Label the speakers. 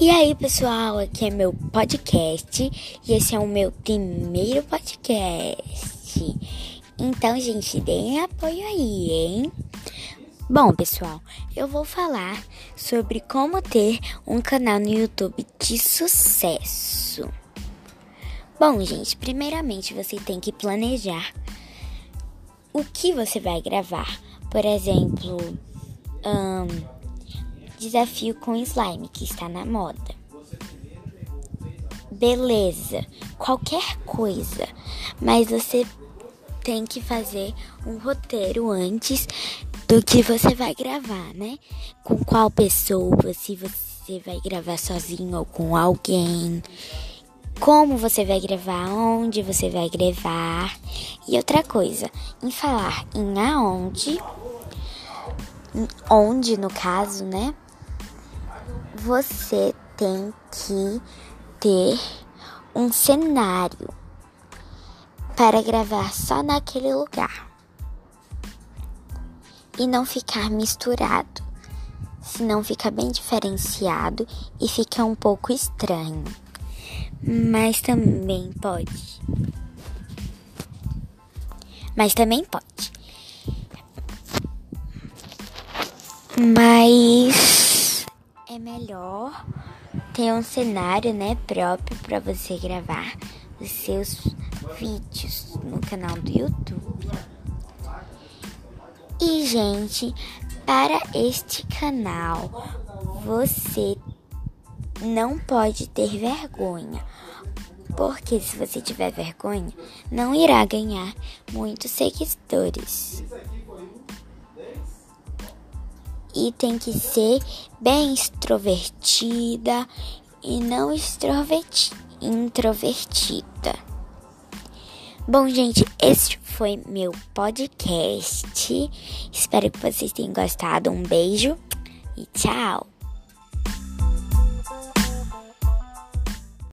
Speaker 1: E aí, pessoal, aqui é meu podcast e esse é o meu primeiro podcast. Então, gente, deem apoio aí, hein? Bom, pessoal, eu vou falar sobre como ter um canal no YouTube de sucesso. Bom, gente, primeiramente você tem que planejar o que você vai gravar. Por exemplo, um, desafio com slime que está na moda. Beleza, qualquer coisa, mas você tem que fazer um roteiro antes do que você vai gravar, né? Com qual pessoa, se você vai gravar sozinho ou com alguém, como você vai gravar, onde você vai gravar. E outra coisa, em falar em aonde, onde no caso, né? Você tem que ter um cenário para gravar só naquele lugar e não ficar misturado, senão fica bem diferenciado e fica um pouco estranho. Mas também pode. Mas também pode. Mas é melhor ter um cenário, né, próprio para você gravar os seus vídeos no canal do YouTube. E, gente, para este canal, você não pode ter vergonha. Porque se você tiver vergonha, não irá ganhar muitos seguidores e tem que ser bem extrovertida e não introvertida. Bom, gente, esse foi meu podcast. Espero que vocês tenham gostado. Um beijo e tchau!